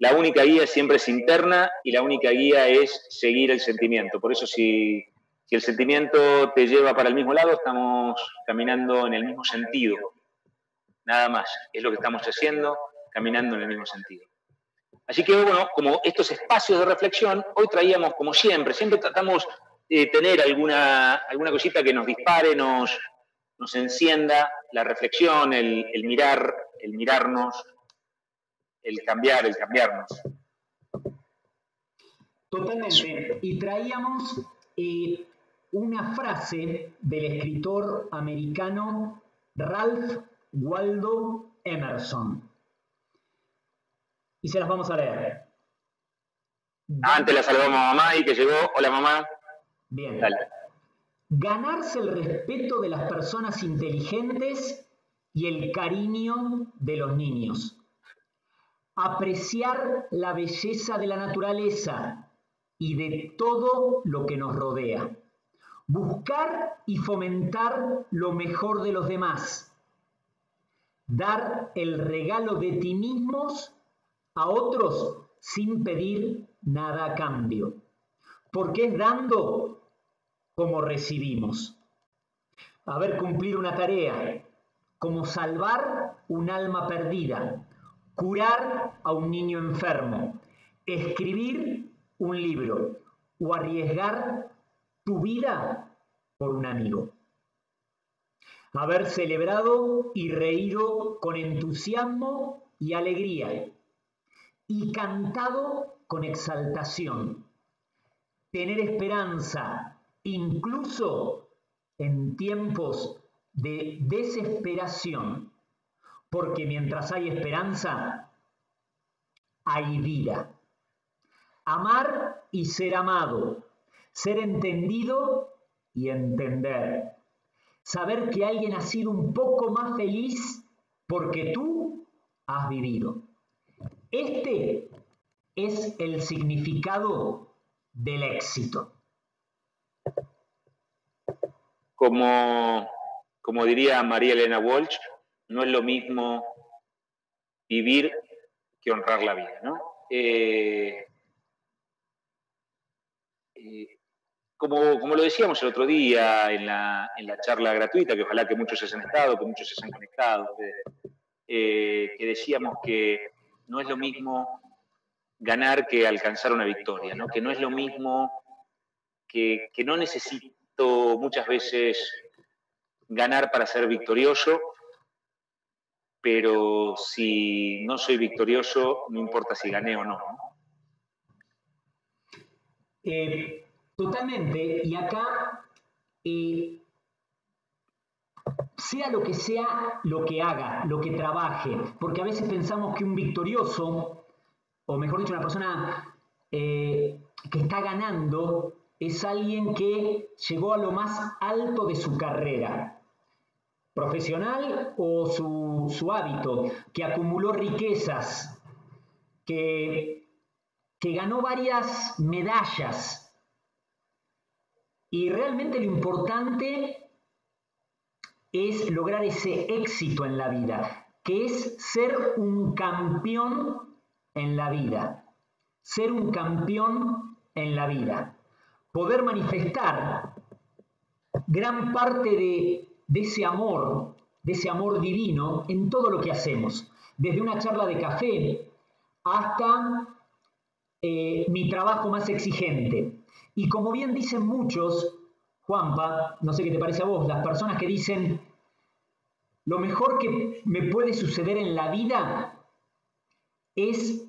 La única guía siempre es interna y la única guía es seguir el sentimiento. Por eso si, el sentimiento te lleva para el mismo lado, estamos caminando en el mismo sentido. Nada más. Es lo que estamos haciendo, caminando en el mismo sentido. Así que, bueno, como estos espacios de reflexión, hoy traíamos, como siempre, siempre tratamos de tener alguna, alguna cosita que nos dispare, nos, nos encienda la reflexión, el, el mirar, el mirarnos, el cambiar, el cambiarnos. Totalmente. Y traíamos eh, una frase del escritor americano Ralph Waldo Emerson. Y se las vamos a leer. Antes la saludamos a mamá y que llegó. Hola mamá. Bien. Dale. Ganarse el respeto de las personas inteligentes y el cariño de los niños apreciar la belleza de la naturaleza y de todo lo que nos rodea, buscar y fomentar lo mejor de los demás, dar el regalo de ti mismos a otros sin pedir nada a cambio, porque es dando como recibimos. Haber cumplir una tarea, como salvar un alma perdida, curar a un niño enfermo, escribir un libro o arriesgar tu vida por un amigo. Haber celebrado y reído con entusiasmo y alegría y cantado con exaltación. Tener esperanza incluso en tiempos de desesperación porque mientras hay esperanza, hay vida. Amar y ser amado, ser entendido y entender. Saber que alguien ha sido un poco más feliz porque tú has vivido. Este es el significado del éxito. Como, como diría María Elena Walsh, no es lo mismo vivir que honrar la vida, ¿no? Eh, eh, como, como, lo decíamos el otro día en la, en la, charla gratuita, que ojalá que muchos hayan estado, que muchos se hayan conectado, eh, que decíamos que no es lo mismo ganar que alcanzar una victoria, ¿no? que no es lo mismo que, que no necesito muchas veces ganar para ser victorioso, pero si no soy victorioso, no importa si gané o no. Eh, totalmente, y acá, eh, sea lo que sea lo que haga, lo que trabaje, porque a veces pensamos que un victorioso, o mejor dicho, una persona eh, que está ganando, es alguien que llegó a lo más alto de su carrera profesional o su, hábito, que acumuló riquezas, que, que ganó varias medallas. Y realmente lo importante es lograr ese éxito en la vida, que es ser un campeón en la vida. Ser un campeón en la vida. Poder manifestar gran parte de de ese amor, de ese amor divino en todo lo que hacemos, desde una charla de café hasta eh, mi trabajo más exigente. Y como bien dicen muchos, Juanpa, no sé qué te parece a vos, las personas que dicen, lo mejor que me puede suceder en la vida es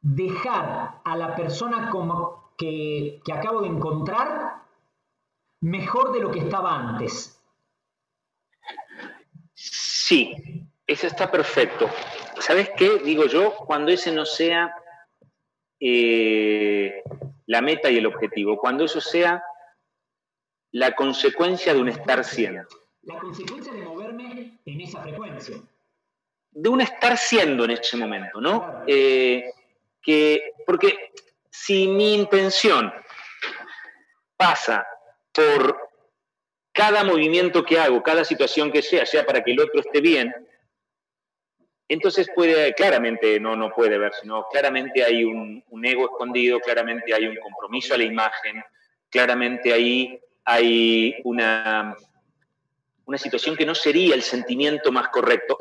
dejar a la persona como que, que acabo de encontrar mejor de lo que estaba antes. Sí, eso está perfecto. ¿Sabes qué? Digo yo, cuando ese no sea eh, la meta y el objetivo, cuando eso sea la consecuencia de un estar siendo. La consecuencia de moverme en esa frecuencia. De un estar siendo en ese momento, ¿no? Eh, que, porque si mi intención pasa por cada movimiento que hago, cada situación que sea, sea para que el otro esté bien, entonces puede, claramente, no, no puede ver, sino claramente hay un, ego escondido, claramente hay un compromiso a la imagen, claramente ahí hay una, una situación que no sería el sentimiento más correcto.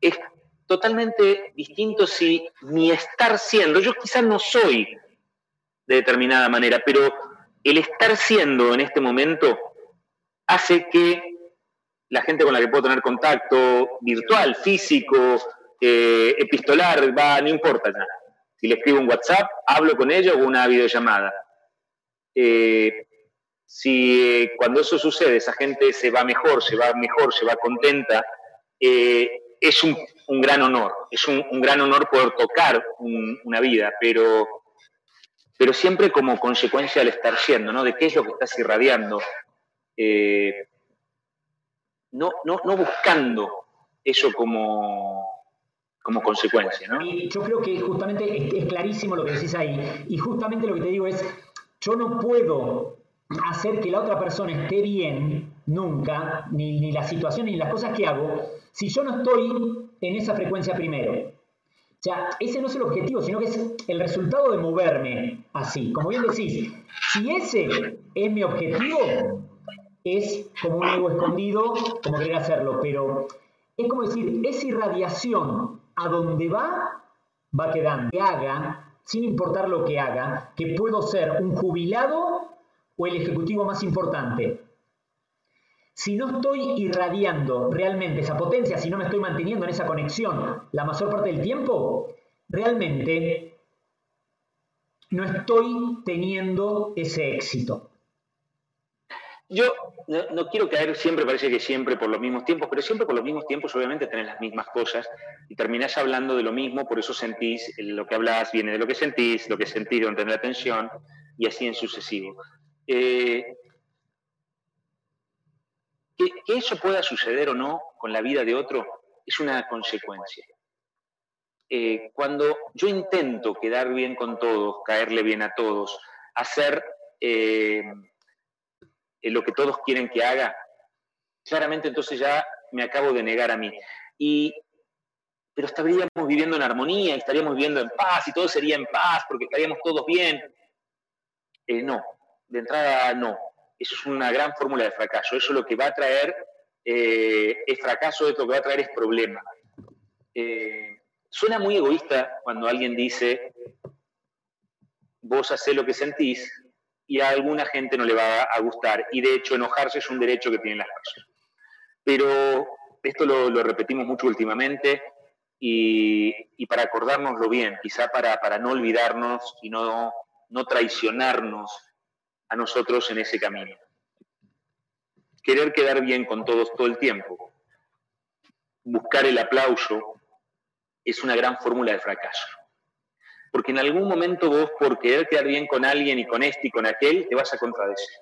Es totalmente distinto si mi estar siendo, yo quizás no soy de determinada manera, pero el estar siendo en este momento hace que la gente con la que puedo tener contacto virtual, físico, eh, epistolar, va, no importa ya. Si le escribo un WhatsApp, hablo con ellos o una videollamada. Eh, si eh, cuando eso sucede esa gente se va mejor, se va mejor, se va contenta, es un, gran honor, es un, gran honor poder tocar una vida, pero, pero siempre como consecuencia del estar siendo, ¿no? De qué es lo que estás irradiando. No, no, no buscando eso como, como consecuencia. ¿no? Yo creo que justamente es, clarísimo lo que decís ahí. Y justamente lo que te digo es, yo no puedo hacer que la otra persona esté bien nunca, ni, ni la situación ni las cosas que hago, si yo no estoy en esa frecuencia primero. O sea, ese no es el objetivo, sino que es el resultado de moverme así. Como bien decís, si ese es mi objetivo, es como un ego escondido, como querer hacerlo, pero es como decir, esa irradiación a donde va, va quedando. Que haga, sin importar lo que haga, que puedo ser un jubilado o el ejecutivo más importante. Si no estoy irradiando realmente esa potencia, si no me estoy manteniendo en esa conexión la mayor parte del tiempo, realmente no estoy teniendo ese éxito. Yo no, quiero caer siempre, parece que siempre por los mismos tiempos, pero siempre por los mismos tiempos obviamente tenés las mismas cosas y terminás hablando de lo mismo, por eso sentís, lo que hablas viene de lo que sentís, lo que sentís de tener atención y así en sucesivo. Eh, que, eso pueda suceder o no con la vida de otro es una consecuencia. Eh, cuando yo intento quedar bien con todos, caerle bien a todos, hacer... Eh, lo que todos quieren que haga, claramente entonces ya me acabo de negar a mí. Y, pero estaríamos viviendo en armonía, estaríamos viviendo en paz, y todo sería en paz, porque estaríamos todos bien. Eh, no, de entrada no. Eso es una gran fórmula de fracaso. Eso lo que va a traer eh, es fracaso, eso lo que va a traer es problema. Eh, suena muy egoísta cuando alguien dice, vos hacés lo que sentís, y a alguna gente no le va a gustar. Y de hecho, enojarse es un derecho que tienen las personas. Pero esto lo, repetimos mucho últimamente y, para acordárnoslo bien, quizá para, para no olvidarnos y no, no traicionarnos a nosotros en ese camino. Querer quedar bien con todos todo el tiempo, buscar el aplauso, es una gran fórmula de fracaso porque en algún momento vos por querer quedar bien con alguien y con este y con aquel, te vas a contradecir.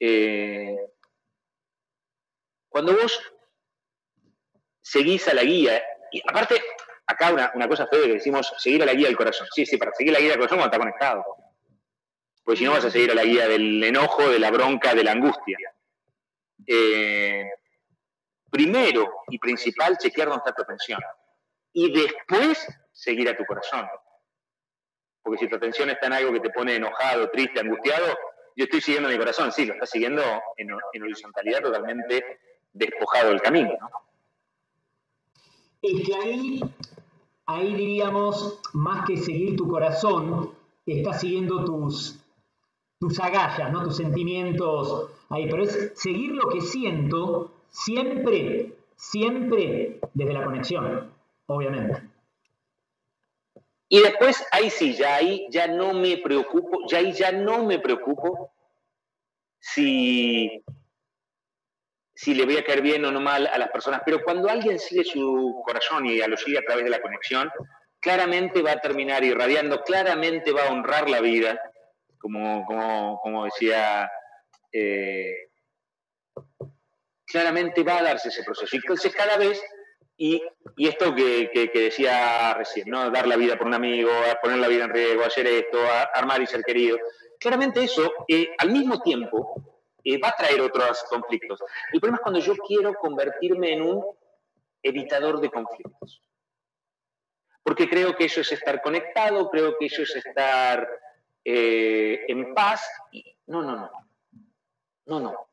Eh, cuando vos seguís a la guía, y aparte, acá una, cosa fea que decimos, seguir a la guía del corazón. Sí, sí, para seguir la guía del corazón uno está conectado. Porque si no vas a seguir a la guía del enojo, de la bronca, de la angustia. Eh, primero y principal, chequear dónde está tu atención. Y después, seguir a tu corazón. Porque si tu atención está en algo que te pone enojado, triste, angustiado, yo estoy siguiendo mi corazón, sí, lo está siguiendo en, horizontalidad totalmente despojado del camino. ¿no? Es que ahí, ahí diríamos, más que seguir tu corazón, estás siguiendo tus, tus agallas, ¿no? tus sentimientos ahí, pero es seguir lo que siento siempre, siempre desde la conexión, obviamente. Y después, ahí sí, ya ahí ya no me preocupo, ya ahí ya no me preocupo si, si le voy a caer bien o no mal a las personas, pero cuando alguien sigue su corazón y lo sigue a través de la conexión, claramente va a terminar irradiando, claramente va a honrar la vida, como, como, decía, eh, claramente va a darse ese proceso. Y entonces cada vez, y, esto que, decía recién, ¿no? dar la vida por un amigo, poner la vida en riesgo, hacer esto, armar y ser querido, claramente eso, eh, al mismo tiempo, eh, va a traer otros conflictos. El problema es cuando yo quiero convertirme en un evitador de conflictos. Porque creo que eso es estar conectado, creo que eso es estar eh, en paz. no, no, no. No, no.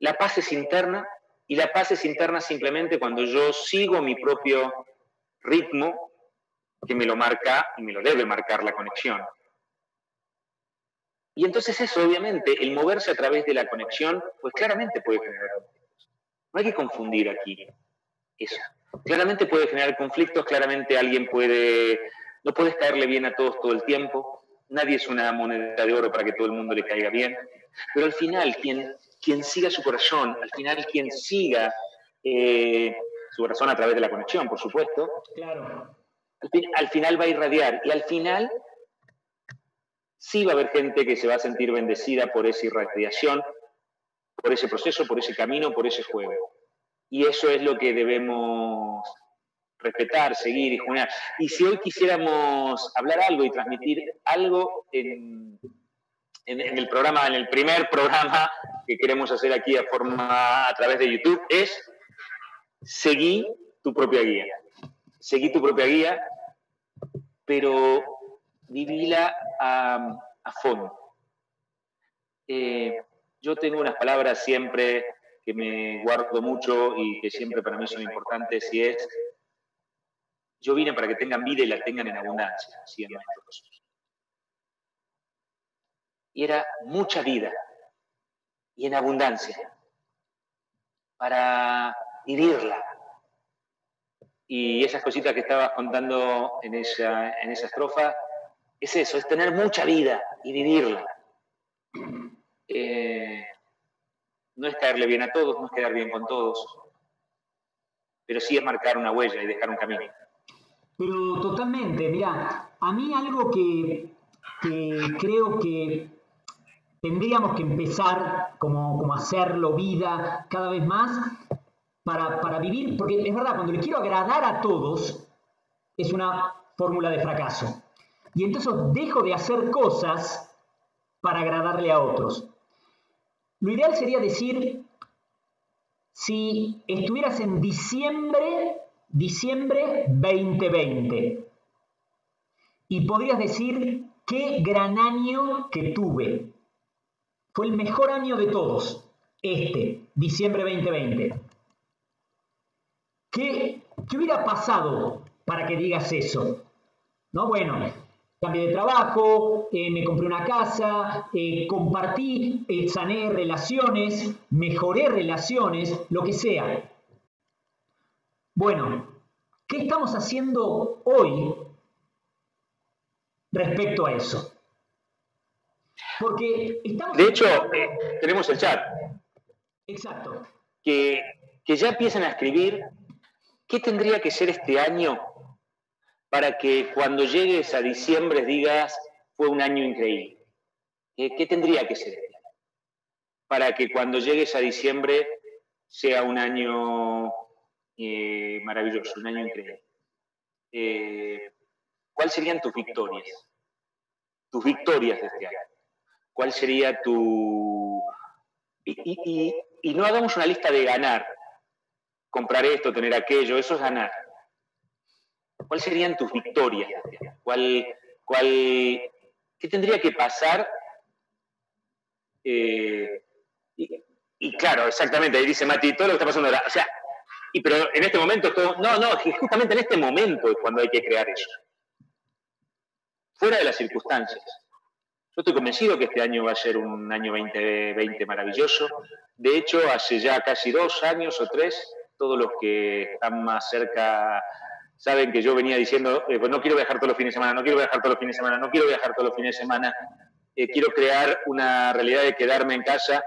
La paz es interna y la paz es interna simplemente cuando yo sigo mi propio ritmo que me lo marca y me lo debe marcar la conexión. Y entonces eso, obviamente, el moverse a través de la conexión, pues claramente puede generar conflictos. No hay que confundir aquí eso. Claramente puede generar conflictos, claramente alguien puede, no puedes caerle bien a todos todo el tiempo, nadie es una moneda de oro para que todo el mundo le caiga bien, pero al final quien, quien siga su corazón, al final quien siga eh, su corazón a través de la conexión, por supuesto, claro. al final va a irradiar y al final sí va a haber gente que se va a sentir bendecida por esa irradiación, por ese proceso, por ese camino, por ese juego. Y eso es lo que debemos respetar, seguir y jugar. Y si hoy quisiéramos hablar algo y transmitir algo en, el programa, en el primer programa que queremos hacer aquí a, forma, a través de YouTube, es seguir tu propia guía. Seguir tu propia guía, pero vivila a, fondo. Eh, yo tengo unas palabras siempre que me guardo mucho y que siempre para mí son importantes y es, yo vine para que tengan vida y la tengan en abundancia, Y era mucha vida y en abundancia para vivirla. Y esas cositas que estabas contando en esa, en estrofa, es eso, es tener mucha vida y vivirla. Eh, no es caerle bien a todos, no es quedar bien con todos, pero sí es marcar una huella y dejar un camino. Pero totalmente, mira, a mí algo que, creo que tendríamos que empezar como, como hacerlo vida cada vez más para, para vivir, porque es verdad, cuando le quiero agradar a todos, es una fórmula de fracaso. Y entonces dejo de hacer cosas para agradarle a otros. Lo ideal sería decir, si estuvieras en diciembre, diciembre 2020, y podrías decir, qué gran año que tuve. Fue el mejor año de todos, este, diciembre 2020. ¿Qué, qué hubiera pasado para que digas eso? No, bueno, cambié de trabajo, eh, me compré una casa, eh, compartí, eh, sané relaciones, mejoré relaciones, lo que sea. Bueno, ¿qué estamos haciendo hoy respecto a eso? Porque estamos... De hecho, tenemos el chat. Exacto. Que, que ya empiezan a escribir qué tendría que ser este año para que cuando llegues a diciembre digas, fue un año increíble? ¿Qué, tendría que ser? Para que cuando llegues a diciembre sea un año eh, maravilloso, un año increíble. Eh, ¿Cuáles serían tus victorias? Tus victorias de este año. ¿Cuál sería tu... y no hagamos una lista de ganar. Comprar esto, tener aquello, eso es ganar ¿Cuáles serían tus victorias? ¿Cuál, cuál, ¿Qué tendría que pasar? Eh, y, claro, exactamente, ahí dice Mati, todo lo que está pasando ahora. O sea, y, pero en este momento, todo, no, no, justamente en este momento es cuando hay que crear eso. Fuera de las circunstancias. Yo estoy convencido que este año va a ser un año 2020 maravilloso. De hecho, hace ya casi dos años o tres, todos los que están más cerca saben que yo venía diciendo, eh, pues no quiero viajar todos los fines de semana, no quiero viajar todos los fines de semana, no quiero viajar todos los fines de semana, eh, quiero crear una realidad de quedarme en casa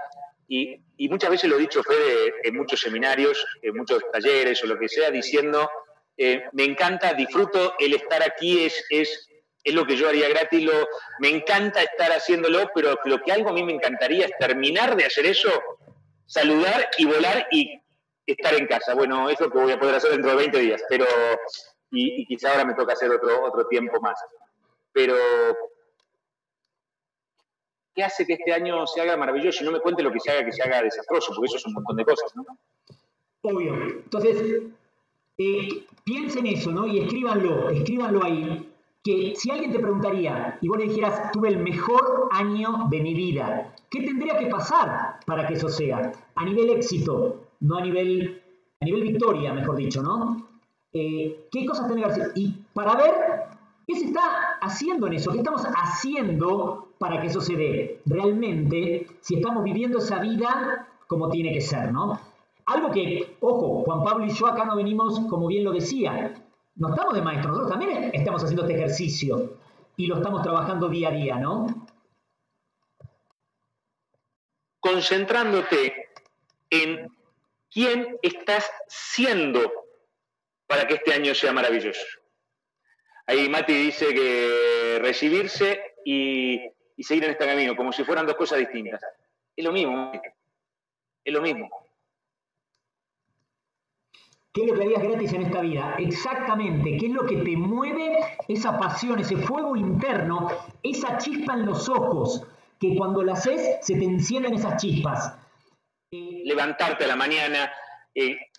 Y, muchas veces lo he dicho, Fede, en muchos seminarios, en muchos talleres o lo que sea, diciendo, eh, me encanta, disfruto el estar aquí, es, es, es lo que yo haría gratis, lo, me encanta estar haciéndolo, pero lo que algo a mí me encantaría es terminar de hacer eso, saludar y volar y estar en casa. Bueno, es lo que voy a poder hacer dentro de 20 días, pero y, quizá ahora me toca hacer otro, otro tiempo más. Pero ¿qué hace que este año se haga maravilloso? Y no me cuente lo que se haga que se haga desastroso, porque eso es un montón de cosas, ¿no? Obvio. Entonces, eh, piensen eso, ¿no? Y escríbanlo, escríbanlo ahí. Que si alguien te preguntaría y vos le dijeras, tuve el mejor año de mi vida, ¿qué tendría que pasar para que eso sea? A nivel éxito, no a nivel, a nivel victoria, mejor dicho, ¿no? Eh, ¿Qué cosas tendría que hacer? Y para ver ¿Qué se está haciendo en eso? ¿Qué estamos haciendo para que eso se dé? Realmente, si estamos viviendo esa vida como tiene que ser, ¿no? Algo que, ojo, Juan Pablo y yo acá no venimos, como bien lo decía, no estamos de maestros, nosotros también estamos haciendo este ejercicio y lo estamos trabajando día a día, ¿no? Concentrándote en quién estás siendo para que este año sea maravilloso. Ahí Mati dice que recibirse y, seguir en este camino, como si fueran dos cosas distintas. Es lo mismo, es lo mismo. ¿Qué es lo que harías gratis en esta vida? Exactamente. ¿Qué es lo que te mueve esa pasión, ese fuego interno, esa chispa en los ojos? Que cuando la haces se te encienden esas chispas. Levantarte a la mañana, Eh,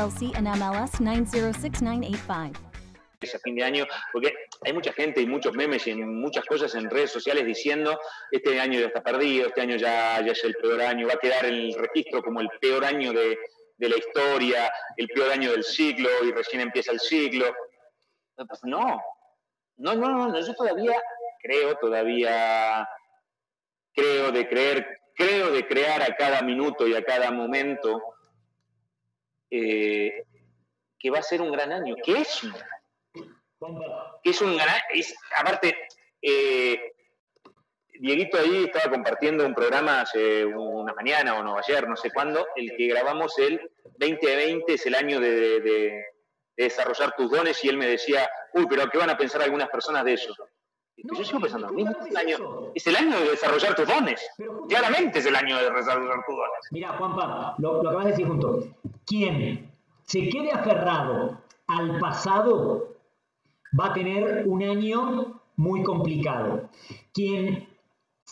and MLS 906985. a fin de año, porque hay mucha gente y muchos memes y muchas cosas en redes sociales diciendo este año ya está perdido, este año ya, ya es el peor año, va a quedar en el registro como el peor año de, de la historia, el peor año del ciclo y recién empieza el ciclo. Pues no, no, no, no, yo todavía creo, todavía creo de creer, creo de crear a cada minuto y a cada momento eh, que va a ser un gran año, que es un gran año. Que es un gran. Es, aparte, eh, Dieguito ahí estaba compartiendo un programa hace una mañana o no, ayer, no sé cuándo, el que grabamos el 2020 es el año de, desarrollar tus dones y él me decía, uy, pero ¿qué van a pensar algunas personas de eso? Yo sigo pensando, es el, año, es el año de desarrollar tus dones. Claramente es el año de desarrollar tus dones. Mira, Juanpa, lo, lo acabas de decir junto. Quien se quede aferrado al pasado va a tener un año muy complicado. Quien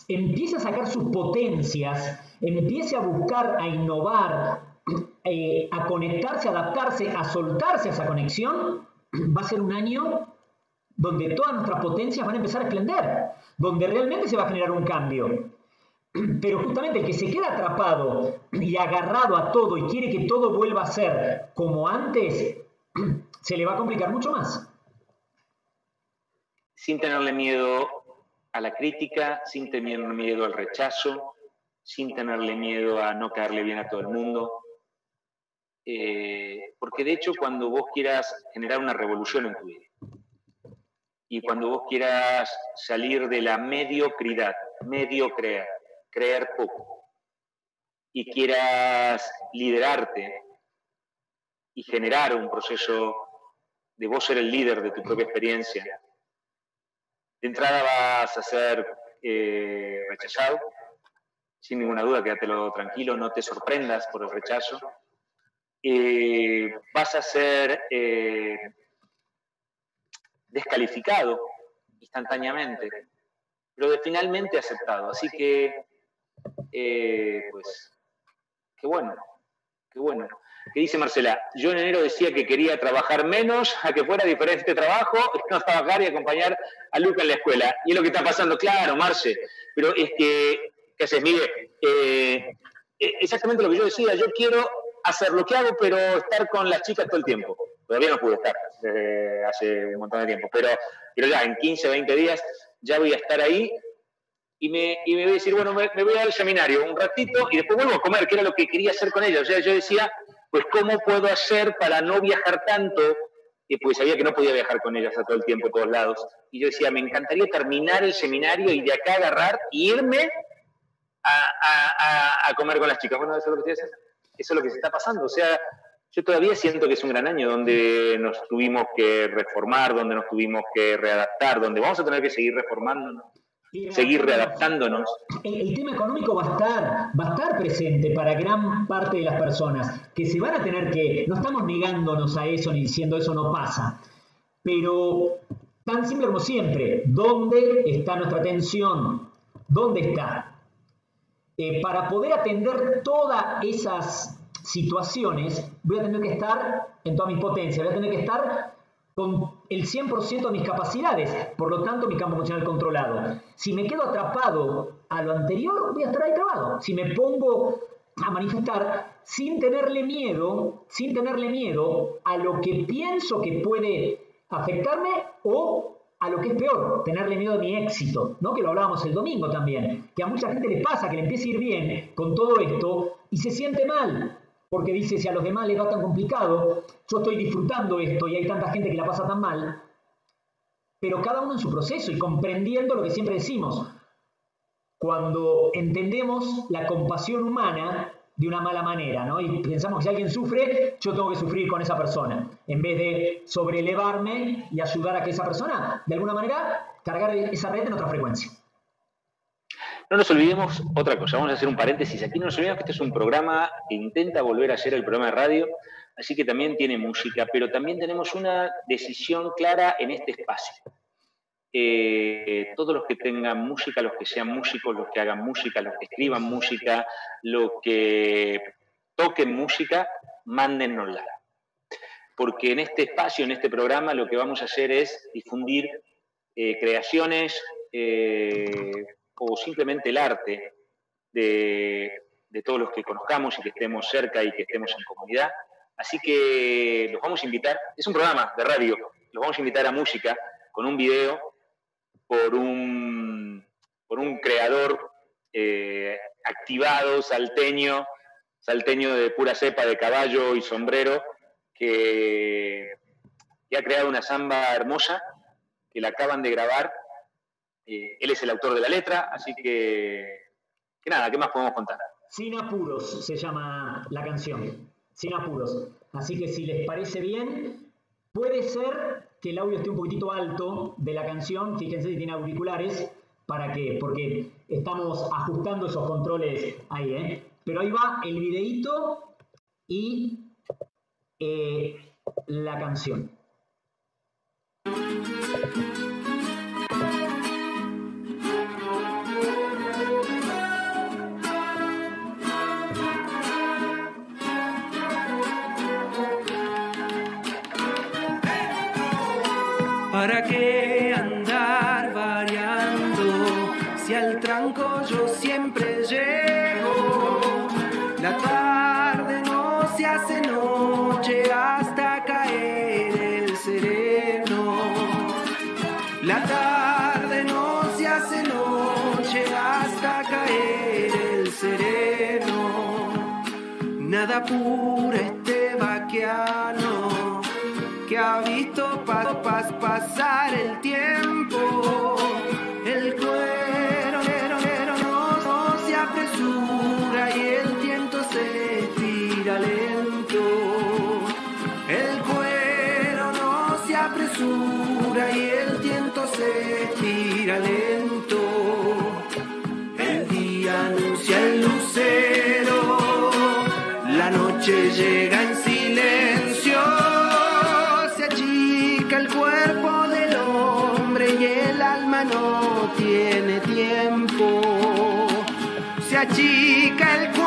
empiece a sacar sus potencias, empiece a buscar, a innovar, eh, a conectarse, a adaptarse, a soltarse a esa conexión, va a ser un año donde todas nuestras potencias van a empezar a esplender, donde realmente se va a generar un cambio. Pero justamente el que se queda atrapado y agarrado a todo y quiere que todo vuelva a ser como antes, se le va a complicar mucho más. Sin tenerle miedo a la crítica, sin tener miedo al rechazo, sin tenerle miedo a no caerle bien a todo el mundo. Eh, porque de hecho cuando vos quieras generar una revolución en tu vida, y cuando vos quieras salir de la mediocridad, medio creer, poco, y quieras liderarte y generar un proceso de vos ser el líder de tu propia experiencia, de entrada vas a ser eh, rechazado, sin ninguna duda, quédatelo tranquilo, no te sorprendas por el rechazo. Eh, vas a ser eh, descalificado instantáneamente, pero de finalmente aceptado. Así que, eh, pues, qué bueno, qué bueno. ¿Qué dice Marcela? Yo en enero decía que quería trabajar menos, a que fuera diferente trabajo, no trabajar y acompañar a Luca en la escuela. Y es lo que está pasando, claro, Marce, pero es que, ¿qué haces, Miguel? Eh, e, exactamente lo que yo decía, yo quiero hacer lo que hago, pero estar con las chicas todo el tiempo. Todavía no pude estar desde hace un montón de tiempo, pero, pero ya en 15, 20 días ya voy a estar ahí y me, y me voy a decir, bueno, me, voy al seminario un ratito y después vuelvo a comer, que era lo que quería hacer con ella. O sea, yo decía, pues, ¿cómo puedo hacer para no viajar tanto? Y pues sabía que no podía viajar con ellas a todo el tiempo, a todos lados. Y yo decía, me encantaría terminar el seminario y de acá agarrar e irme a, a, comer con las chicas. Bueno, eso es lo que Eso es lo que se está pasando. O sea, yo todavía siento que es un gran año donde nos tuvimos que reformar, donde nos tuvimos que readaptar, donde vamos a tener que seguir reformándonos seguir readaptándonos. El, tema económico va a estar, va a estar presente para gran parte de las personas, que se van a tener que, no estamos negándonos a eso ni diciendo eso no pasa, pero tan simple como siempre, ¿dónde está nuestra atención? ¿Dónde está? Eh, para poder atender todas esas situaciones, voy a tener que estar en toda mi potencia, voy a tener que estar con el 100% de mis capacidades, por lo tanto mi campo emocional controlado. Si me quedo atrapado a lo anterior, voy a estar ahí trabado. Si me pongo a manifestar sin tenerle miedo, sin tenerle miedo a lo que pienso que puede afectarme o a lo que es peor, tenerle miedo a mi éxito, ¿no? Que lo hablábamos el domingo también, que a mucha gente le pasa que le empieza a ir bien con todo esto y se siente mal, porque dice, si a los demás les va tan complicado, yo estoy disfrutando esto y hay tanta gente que la pasa tan mal, pero cada uno en su proceso y comprendiendo lo que siempre decimos. Cuando entendemos la compasión humana de una mala manera, ¿no? Y pensamos que si alguien sufre, yo tengo que sufrir con esa persona, en vez de sobrelevarme y ayudar a que esa persona, de alguna manera, cargar esa red en otra frecuencia. No nos olvidemos otra cosa, vamos a hacer un paréntesis aquí, no nos olvidemos que este es un programa que intenta volver a ser el programa de radio, así que también tiene música, pero también tenemos una decisión clara en este espacio. Eh, todos los que tengan música, los que sean músicos, los que hagan música, los que escriban música, los que toquen música, mándennosla. Porque en este espacio, en este programa, lo que vamos a hacer es difundir eh, creaciones, eh, o simplemente el arte de, todos los que conozcamos y que estemos cerca y que estemos en comunidad. Así que los vamos a invitar, es un programa de radio, los vamos a invitar a música con un video por un, por un creador eh, activado, salteño, salteño de pura cepa de caballo y sombrero, que, que ha creado una samba hermosa, que la acaban de grabar eh, él es el autor de la letra, así que, nada, ¿qué más podemos contar? Sin apuros se llama la canción, sin apuros. Así que si les parece bien, puede ser que el audio esté un poquitito alto de la canción, fíjense si tiene auriculares, ¿para qué? Porque estamos ajustando esos controles ahí, ¿eh? Pero ahí va el videíto y eh, la canción. Pura este vaquiano que ha visto pasar el tiempo. Noche llega en silencio el cuerpo del hombre y el alma no tiene tiempo. Se achica el cuerpo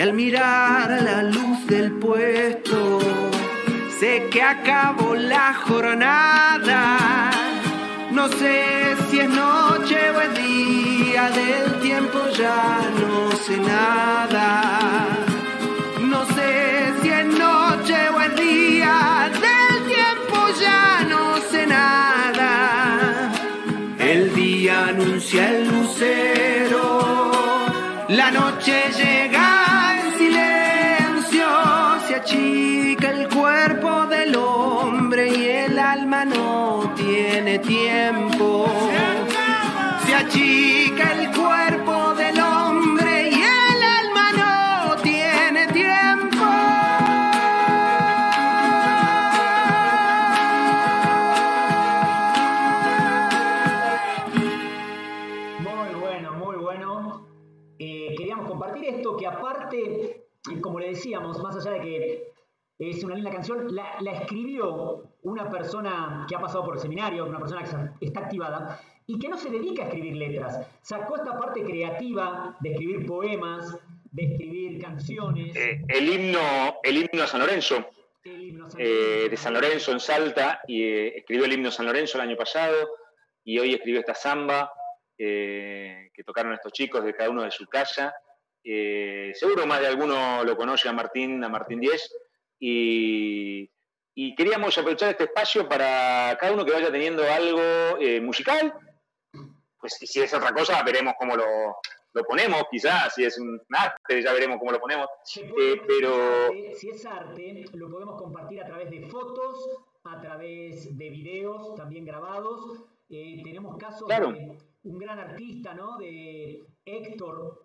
Y al mirar la luz del puesto, sé que acabó la jornada. No sé si es noche o es día, del tiempo ya no sé nada. No sé si es noche o es día, del tiempo ya no sé nada. El día anuncia el lucero, la noche llega no tiene tiempo. Se achica el es una linda canción, la, la escribió una persona que ha pasado por el seminario, una persona que está activada y que no se dedica a escribir letras. Sacó esta parte creativa de escribir poemas, de escribir canciones. Eh, el, himno, el himno a San Lorenzo, el himno eh, de San Lorenzo en Salta, y eh, escribió el himno San Lorenzo el año pasado, y hoy escribió esta samba que tocaron estos chicos de cada uno de su casa. Seguro más de alguno lo conoce a Martín, a Martín Díez, y, y queríamos aprovechar este espacio para cada uno que vaya teniendo algo eh, musical, pues si es otra cosa veremos cómo lo, lo ponemos, quizás, si es un arte ya veremos cómo lo ponemos, Eh, pero- arte, si es arte, lo podemos compartir a través de fotos, a través de videos también grabados. Eh, tenemos casos Claro. de un gran artista, ¿no? De Héctor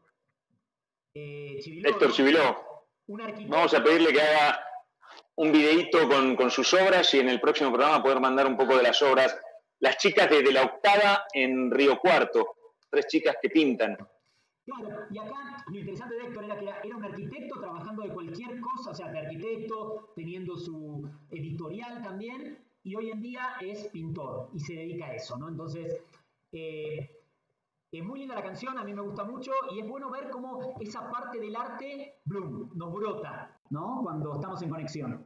eh, Chiviló, Héctor. Chiviló. Un arquitecto. Vamos a pedirle que haga un videíto con, con sus obras y en el próximo programa poder mandar un poco de las obras. Las chicas de, la octava en Río Cuarto, tres chicas que pintan. Claro, y acá lo interesante de Héctor era que era, era un arquitecto trabajando de cualquier cosa, o sea, de arquitecto, teniendo su editorial también, y hoy en día es pintor y se dedica a eso, ¿no? Entonces, eh, es muy linda la canción, a mí me gusta mucho, y es bueno ver cómo esa parte del arte, bloom, nos brota, ¿no? Cuando estamos en conexión.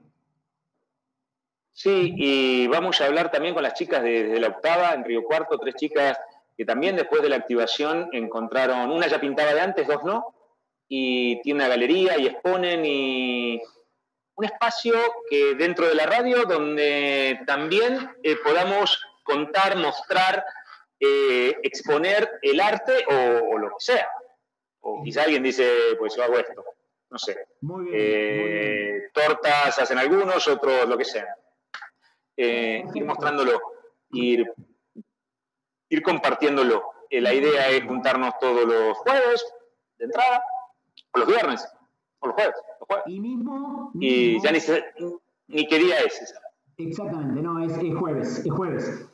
Sí, y vamos a hablar también con las chicas de, de la octava en Río Cuarto, tres chicas que también después de la activación encontraron, una ya pintaba de antes, dos no, y tiene una galería y exponen y un espacio que dentro de la radio donde también eh, podamos contar, mostrar, eh, exponer el arte o, o lo que sea. O quizá alguien dice, pues yo hago esto, no sé. Muy bien, muy bien. Eh, tortas hacen algunos, otros lo que sea. Eh, ir mostrándolo, ir, ir compartiéndolo. Eh, la idea es juntarnos todos los jueves de entrada, o los viernes, o los jueves, los jueves. Y mismo... Y mismo- ya ni, sé- ni qué día es esa. Exactamente, no, es, es jueves, es jueves.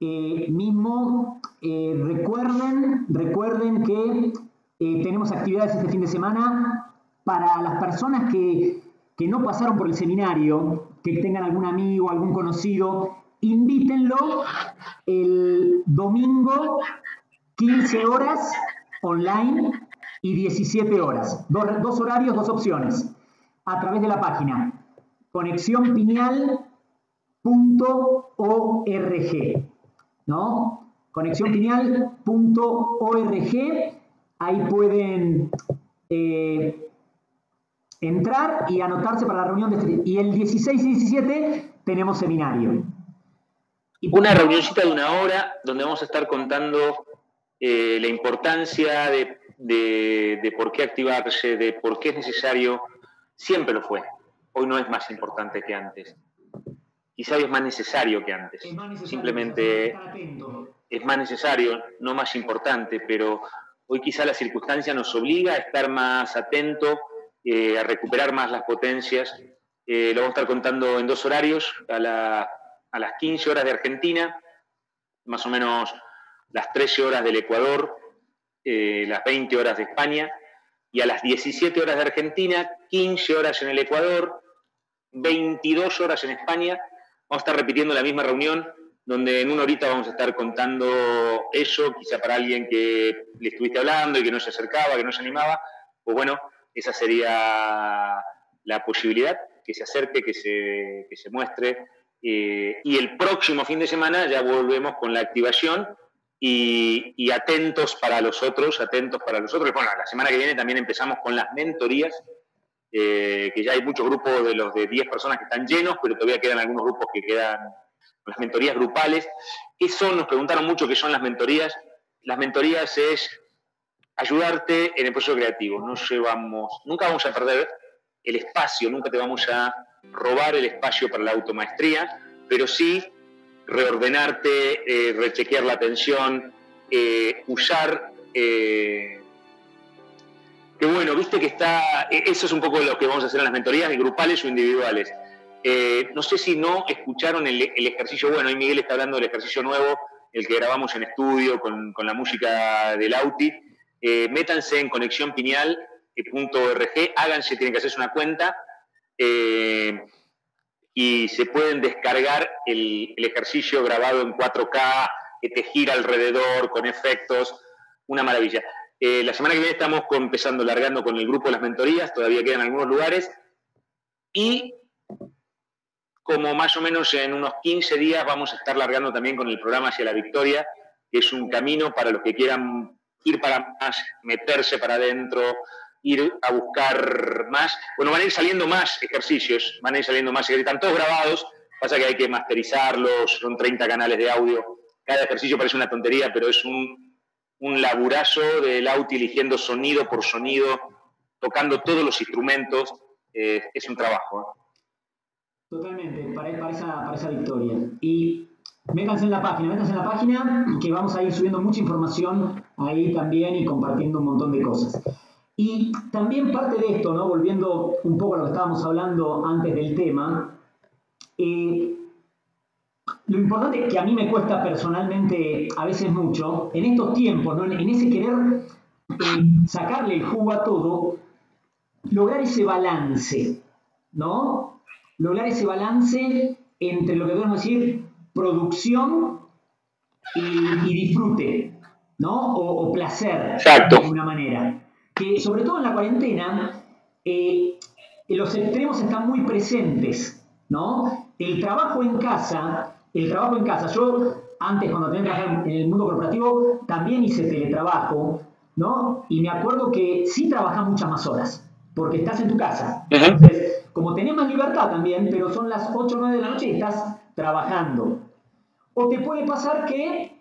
Eh, mismo, eh, recuerden, recuerden que eh, tenemos actividades este fin de semana para las personas que, que no pasaron por el seminario, que tengan algún amigo, algún conocido, invítenlo el domingo 15 horas online y 17 horas. Dos, dos horarios, dos opciones. A través de la página conexiónpiñal.org. ¿No? Conexiónpiñal.org. Ahí pueden eh, entrar y anotarse para la reunión de este. Y el 16 y 17 tenemos seminario. Y Una reunioncita de una hora donde vamos a estar contando eh, la importancia de, de- de por qué activarse, de por qué es necesario. Siempre lo fue. Hoy no es más importante que antes. Quizá es más necesario que antes. es más necesario Simplemente estar atento. es más necesario, no más importante, pero hoy quizá la circunstancia nos obliga a estar más atento, eh, a recuperar más las potencias. Eh, lo vamos a estar contando en dos horarios, a, la- a las 15 horas de Argentina, más o menos las 13 horas del Ecuador, eh, las 20 horas de España, y a las 17 horas de Argentina, 15 horas en el Ecuador, 22 horas en España. Vamos a estar repitiendo la misma reunión, donde en una horita vamos a estar contando eso, quizá para alguien que le estuviste hablando y que no se acercaba, que no se animaba, pues bueno, esa sería la posibilidad, que se acerque, que se, que se muestre. Eh, y el próximo fin de semana ya volvemos con la activación y, atentos para los otros, atentos para los otros. Bueno, la semana que viene también empezamos con las mentorías, eh, que ya hay muchos grupos de los de 10 personas que están llenos, pero todavía quedan algunos grupos que quedan las mentorías grupales. ¿Qué son? Nos preguntaron mucho qué son las mentorías. Las mentorías es ayudarte en el proceso creativo. No llevamos, nunca vamos a perder el espacio, nunca te vamos a robar el espacio para la automaestría, pero sí reordenarte, eh, rechequear la atención, eh, usar... Eh, que bueno, viste que está, e, eso es un poco lo que vamos a hacer en las mentorías, grupales o individuales. no sé si no escucharon el, ejercicio, bueno, hoy Miguel está hablando del ejercicio nuevo, el que grabamos en estudio con, con la música del Auti. Métanse en conexiónpineal.org, háganse, tienen que hacerse una cuenta y se pueden descargar el, ejercicio grabado en 4K, que te gira alrededor con efectos, una maravilla. Eh, la semana que viene estamos empezando, largando con el grupo de las mentorías, todavía quedan algunos lugares, y como más o menos en unos 15 días vamos a estar largando también con el programa Hacia la Victoria, que es un camino para los que quieran ir para más, meterse para adentro, ir a buscar más. Bueno, van a ir saliendo más ejercicios, van a ir saliendo más, están todos grabados, pasa que hay que masterizarlos, son 30 canales de audio. Cada ejercicio parece una tontería, pero es un, un laburazo del audio eligiendo sonido por sonido, tocando todos los instrumentos. Eh, es un trabajo. ¿eh? Totalmente, para, esa, para esa victoria. Y métanse en la página, métanse en la página que vamos a ir subiendo mucha información ahí también y compartiendo un montón de cosas. Y también parte de esto, ¿no? volviendo un poco a lo que estábamos hablando antes del tema, eh, lo importante que a mí me cuesta personalmente a veces mucho, en estos tiempos, ¿no? en ese querer eh, sacarle el jugo a todo, lograr ese balance, ¿no? Lograr ese balance entre lo que podemos decir producción y, disfrute, ¿no? O, o placer, Exacto. de alguna manera que sobre todo en la cuarentena, eh, los extremos están muy presentes, ¿no? El trabajo en casa, el trabajo en casa, yo antes cuando tenía que trabajar en el mundo corporativo también hice teletrabajo, ¿no? Y me acuerdo que sí trabajas muchas más horas, porque estás en tu casa. Entonces, como tenés más libertad también, pero son las 8 o 9 de la noche y estás trabajando. O te puede pasar que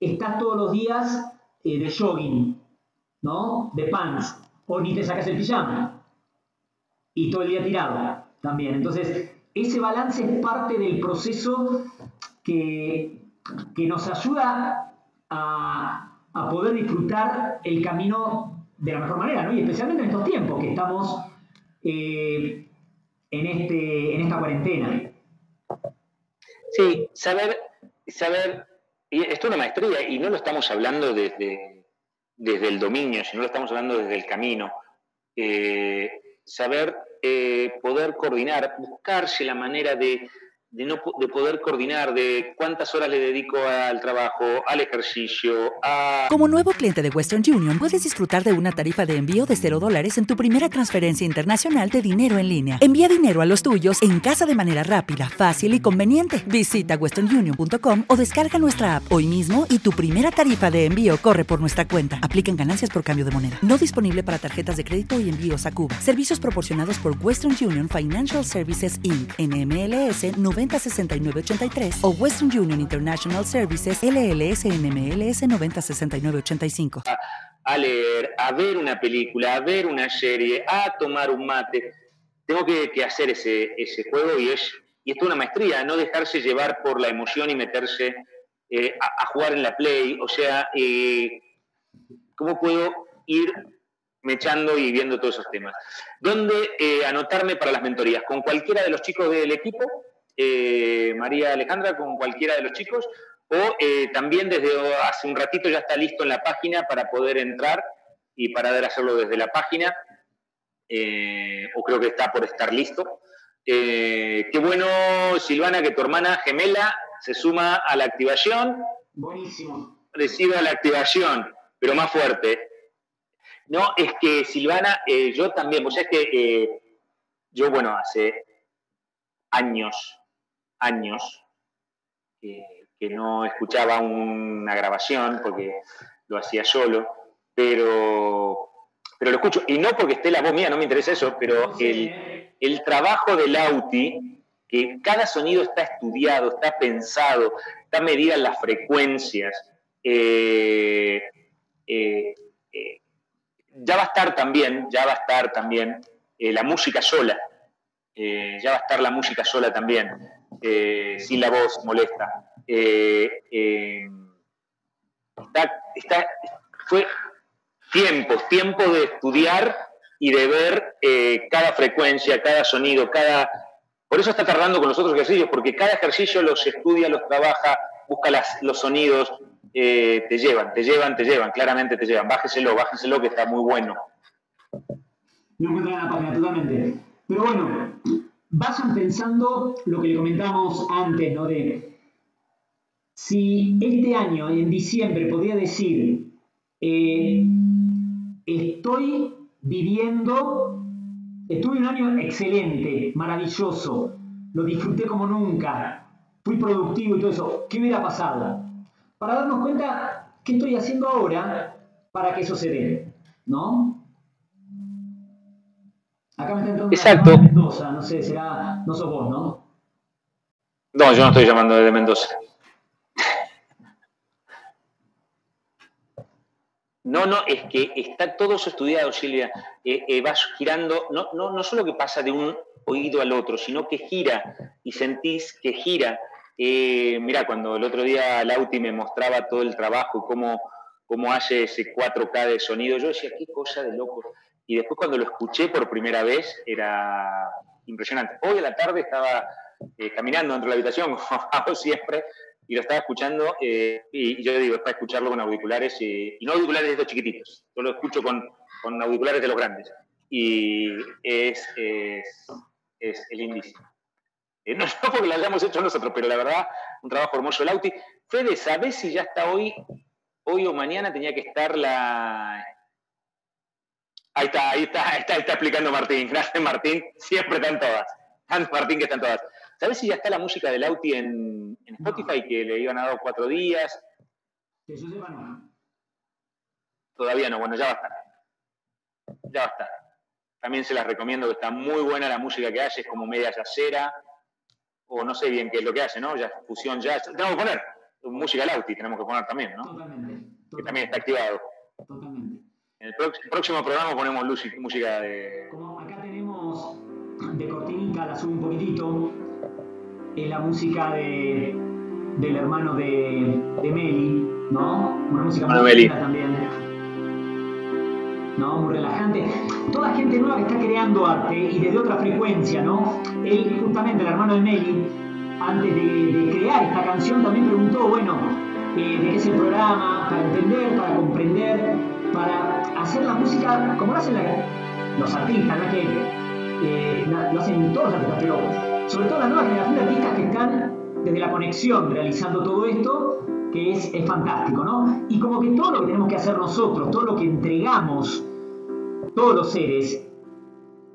estás todos los días eh, de jogging, ¿no? De pants, o ni te sacas el pijama, y todo el día tirado también. Entonces, ese balance es parte del proceso que, que nos ayuda a, a, poder disfrutar el camino de la mejor manera, ¿no? Y especialmente en estos tiempos que estamos eh, en, este, en esta cuarentena. Sí, saber, saber, y esto es una maestría, y no lo estamos hablando desde desde el dominio, si no lo estamos hablando desde el camino. Eh, saber eh, poder coordinar, buscarse la manera de de, no, de poder coordinar, de cuántas horas le dedico al trabajo, al ejercicio, a... Como nuevo cliente de Western Union, puedes disfrutar de una tarifa de envío de 0 dólares en tu primera transferencia internacional de dinero en línea. Envía dinero a los tuyos en casa de manera rápida, fácil y conveniente. Visita westernunion.com o descarga nuestra app hoy mismo y tu primera tarifa de envío corre por nuestra cuenta. Aplican ganancias por cambio de moneda. No disponible para tarjetas de crédito y envíos a Cuba. Servicios proporcionados por Western Union Financial Services Inc. NMLS 90 906983 o Western Union International Services LLS NMLS 906985. A, a leer, a ver una película, a ver una serie, a tomar un mate. Tengo que, que hacer ese, ese juego y es, y es una maestría, no dejarse llevar por la emoción y meterse eh, a, jugar en la play. O sea, eh, ¿cómo puedo ir mechando y viendo todos esos temas? ¿Dónde eh, anotarme para las mentorías? ¿Con cualquiera de los chicos del equipo? Eh, María Alejandra, con cualquiera de los chicos, o eh, también desde hace un ratito ya está listo en la página para poder entrar y para poder hacerlo desde la página, o creo que está por estar listo. qué bueno, Silvana, que tu hermana gemela se suma a la activación. Buenísimo. Recibe la activación, pero más fuerte. No, es que Silvana, yo también, pues es que yo, bueno, hace años, años, que, no escuchaba una grabación porque lo hacía solo, pero, pero lo escucho. Y no porque esté la voz mía, no me interesa eso, pero el, el trabajo del Auti, que cada sonido está estudiado, está pensado, está medida en las frecuencias, eh, eh, eh, ya va a estar también, ya va a estar también la música sola. Ya va a estar la música sola también, eh, sin la voz molesta. Eh, fue tiempo, tiempo de estudiar y de ver cada frecuencia, cada sonido, cada... Por eso está tardando con los otros ejercicios, porque cada ejercicio los estudia, los trabaja, busca los sonidos, te llevan, te llevan, te llevan, claramente te llevan. Bájeselo, bájeselo que está muy bueno. No totalmente. Pero bueno, vayan pensando lo que le comentamos antes, ¿no? De si este año, en diciembre, podría decir, eh, estoy viviendo, estuve un año excelente, maravilloso, lo disfruté como nunca, fui productivo y todo eso, ¿qué hubiera pasado? Para darnos cuenta qué estoy haciendo ahora para que eso se dé, ¿no? Acá me está entrando Exacto. de Mendoza, no sé, será, no sos vos, ¿no? No, yo no estoy llamando desde Mendoza. No, no, es que está todo eso estudiado, Silvia. Eh, eh, vas girando, no, no, no solo que pasa de un oído al otro, sino que gira y sentís que gira. Eh, mira, cuando el otro día Lauti me mostraba todo el trabajo y cómo, cómo hace ese 4K de sonido, yo decía, qué cosa de loco. Y después cuando lo escuché por primera vez era impresionante. Hoy a la tarde estaba eh, caminando dentro de la habitación, como siempre, y lo estaba escuchando, eh, y, yo digo, es para escucharlo con auriculares, y no auriculares de estos chiquititos, yo lo escucho con, con auriculares de los grandes. Y es, es, es lindísimo. Eh, no, no porque lo hayamos hecho nosotros, pero la verdad, un trabajo hermoso. Lauti, Fede, ¿sabes si ya está hoy, hoy o mañana tenía que estar la, Ahí está, ahí está, está, está explicando Martín. Gracias, Martín. Siempre están todas. Martín, que están todas. ¿Sabes si ya está la música del Auti en, Spotify, que le iban a dar cuatro días? Todavía no, bueno, ya va a estar. Ya va a estar. También se las recomiendo, que está muy buena la música que hace, es como media yacera, o no sé bien qué es lo que hace, ¿no? Ya fusión jazz. Tenemos que poner música Lauti, tenemos que poner también, ¿no? Totalmente. Que también está activado. Totalmente. En el próximo programa ponemos música de. Como acá tenemos de cortinita, la subo un poquitito, es la música de, del hermano de, de Meli, ¿no? Una música muy linda también. ¿no? Muy relajante. Toda gente nueva que está creando arte y desde otra frecuencia, ¿no? Él, justamente el hermano de Meli, antes de, crear esta canción, también preguntó, bueno, eh, de qué es el programa, para entender, para comprender, para la música como lo hacen los artistas, ¿no? que eh, lo hacen todos los artistas, pero sobre todo la nueva generación de artistas que están desde la conexión realizando todo esto, que es, es fantástico, ¿no? Y como que todo lo que tenemos que hacer nosotros, todo lo que entregamos, todos los seres,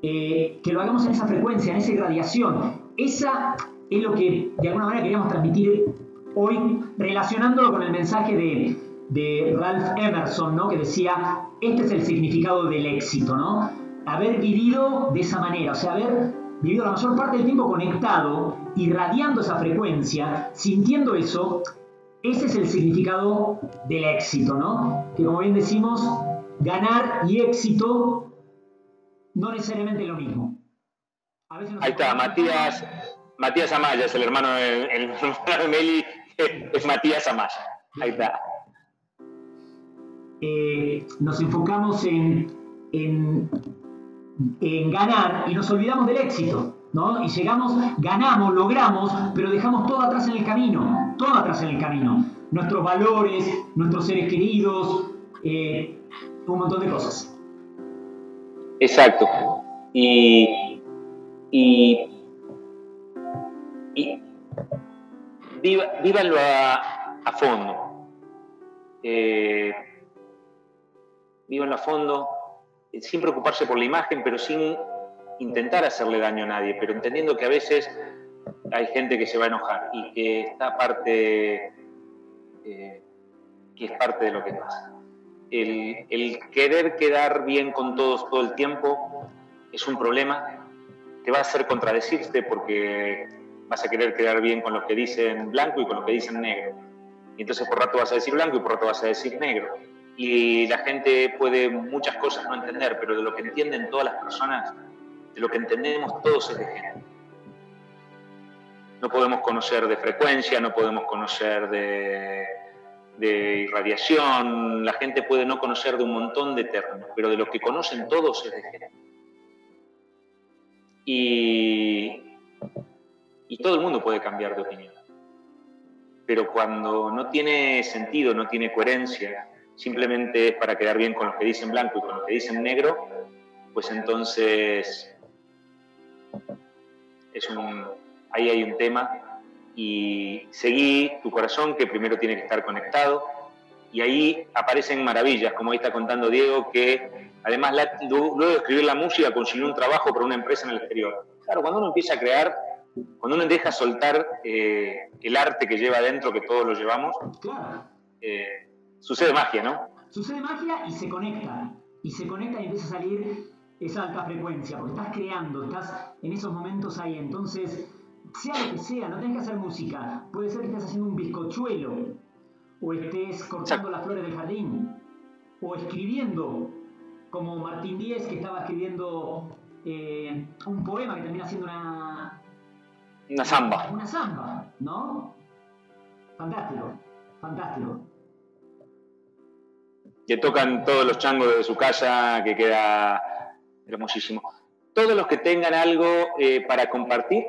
eh, que lo hagamos en esa frecuencia, en esa irradiación, esa es lo que de alguna manera queríamos transmitir hoy, relacionándolo con el mensaje de de Ralph Emerson, ¿no? que decía, este es el significado del éxito, ¿no? Haber vivido de esa manera, o sea, haber vivido la mayor parte del tiempo conectado, irradiando esa frecuencia, sintiendo eso, ese es el significado del éxito, ¿no? Que como bien decimos, ganar y éxito no necesariamente es lo mismo. Ahí está, Matías, Matías Amaya, es el hermano de, el hermano de Meli, es Matías Amaya. Ahí está. Eh, nos enfocamos en, en, ganar y nos olvidamos del éxito. ¿no? Y llegamos, ganamos, logramos, pero dejamos todo atrás en el camino, todo atrás en el camino. Nuestros valores, nuestros seres queridos, eh, un montón de cosas. Exacto. Y, y, y vívanlo a, a fondo. Eh, vívanlo a fondo, eh, sin preocuparse por la imagen, pero sin intentar hacerle daño a nadie, pero entendiendo que a veces hay gente que se va a enojar y que está parte, eh, que es parte de lo que pasa. El, el, querer quedar bien con todos todo el tiempo es un problema, te va a hacer contradecirte porque vas a querer quedar bien con los que dicen blanco y con los que dicen negro. Y entonces por rato vas a decir blanco y por rato vas a decir negro. Y la gente puede muchas cosas no entender, pero de lo que entienden todas las personas de lo que entendemos todos es de género. No podemos conocer de frecuencia, no podemos conocer de, irradiación, la gente puede no conocer de un montón de términos, pero de lo que conocen todos es de género. Y todo el mundo puede cambiar de opinión. Pero cuando no tiene sentido, no tiene coherencia, simplemente es para quedar bien con los que dicen blanco y con los que dicen negro, pues entonces es un, ahí hay un tema y seguí tu corazón que primero tiene que estar conectado y ahí aparecen maravillas, como ahí está contando Diego, que además luego de escribir la música consiguió un trabajo para una empresa en el exterior. Claro, cuando uno empieza a crear, cuando uno deja soltar eh, el arte que lleva adentro, que todos lo llevamos, eh, sucede magia, ¿no? Sucede magia y se conecta, y se conecta y empieza a salir esa alta frecuencia, porque estás creando, estás en esos momentos ahí. Entonces, sea lo que sea, no tenés que hacer música. Puede ser que estés haciendo un bizcochuelo, o estés cortando las flores del jardín, o escribiendo, como Martín Díez, que estaba escribiendo eh, un poema que termina siendo una. Una samba. Una samba, ¿no? Fantástico, fantástico. Que tocan todos los changos de su casa, que queda hermosísimo. Todos los que tengan algo eh, para compartir,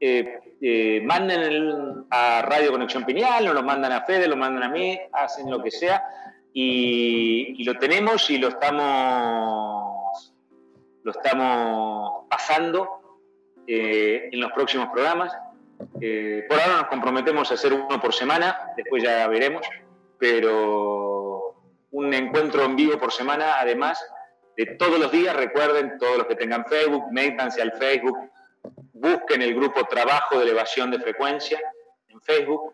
eh, eh, manden a Radio Conexión Piñal, o lo mandan a Fede, lo mandan a mí, hacen lo que sea, y, lo tenemos y lo estamos, lo estamos pasando en los próximos programas. por ahora nos comprometemos a hacer uno por semana, después ya veremos, pero un encuentro en vivo por semana, además, de todos los días. Recuerden, todos los que tengan Facebook, métanse al Facebook, busquen el grupo Trabajo de Elevación de Frecuencia en Facebook.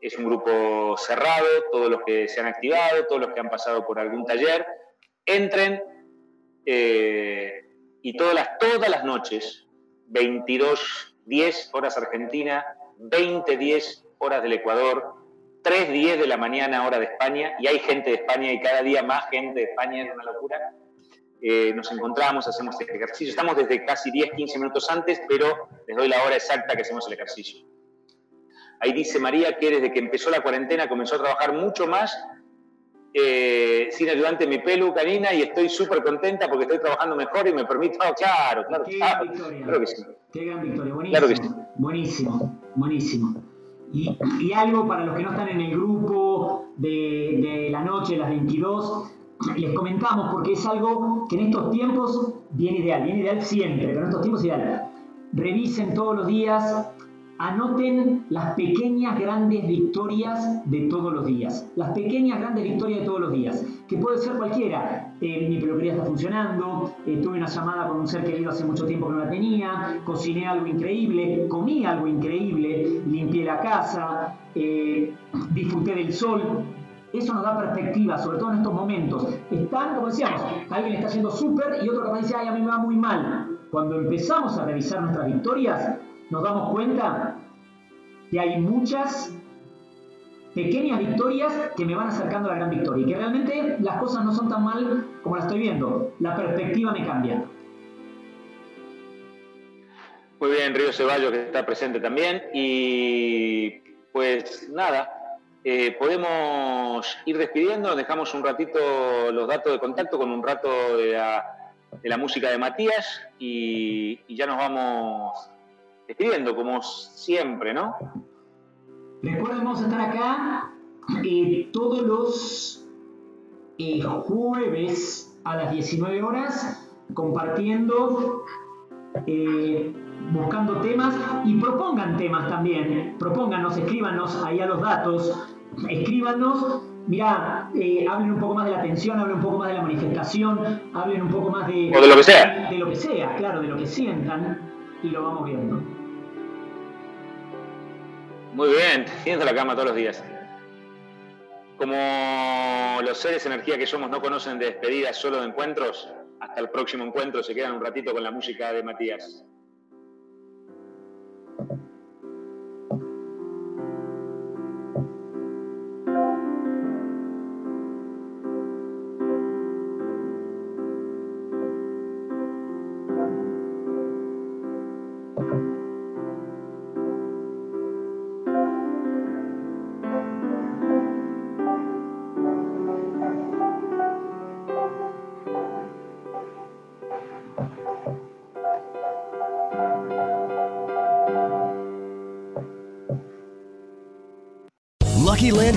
Es un grupo cerrado, todos los que se han activado, todos los que han pasado por algún taller, entren eh, y todas las, todas las noches, 22, 10 horas Argentina, 20, 10 horas del Ecuador, 3, 10 de la mañana hora de España, y hay gente de España y cada día más gente de España, es una locura eh, nos encontramos, hacemos este ejercicio. Estamos desde casi 10, 15 minutos antes, pero les doy la hora exacta que hacemos el ejercicio. Ahí dice María que desde que empezó la cuarentena comenzó a trabajar mucho más eh, sin ayudante mi pelo, canina, y estoy súper contenta porque estoy trabajando mejor y me permito. Oh, claro, claro, Qué gran victoria. Claro que sí. Qué gran victoria. Buenísimo. Claro que sí. Buenísimo, buenísimo. Y, algo para los que no están en el grupo de, de la noche, las 22, les comentamos porque es algo que en estos tiempos viene ideal, viene ideal siempre, pero en estos tiempos ideal. Revisen todos los días, anoten las pequeñas grandes victorias de todos los días. Las pequeñas grandes victorias de todos los días, que puede ser cualquiera. Eh, mi peluquería está funcionando, eh, tuve una llamada con un ser querido hace mucho tiempo que no la tenía, cociné algo increíble, comí algo increíble, limpié la casa, eh, disfruté del sol. Eso nos da perspectiva, sobre todo en estos momentos. Están, como decíamos, alguien está haciendo súper y otro capaz dice, ay, a mí me va muy mal. Cuando empezamos a revisar nuestras victorias, nos damos cuenta que hay muchas pequeñas victorias que me van acercando a la gran victoria y que realmente las cosas no son tan mal como las estoy viendo. La perspectiva me cambia. Muy bien, Río Ceballos que está presente también y pues nada, eh, podemos ir despidiendo, dejamos un ratito los datos de contacto con un rato de la, la música de Matías y, ya nos vamos despidiendo, como siempre, ¿no? Recuerden, vamos a estar acá eh, todos los eh, jueves a las 19 horas compartiendo, eh, buscando temas y propongan temas también. Propónganos, escríbanos ahí a los datos, escríbanos mira, eh, hablen un poco más de la atención, hablen un poco más de la manifestación, hablen un poco más de... O de lo que sea. De lo que sea, claro, de lo que sientan y lo vamos viendo. Muy bien, teniendo la cama todos los días. Como los seres energía que somos no conocen de despedidas, solo de encuentros, hasta el próximo encuentro se quedan un ratito con la música de Matías.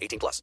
18 plus.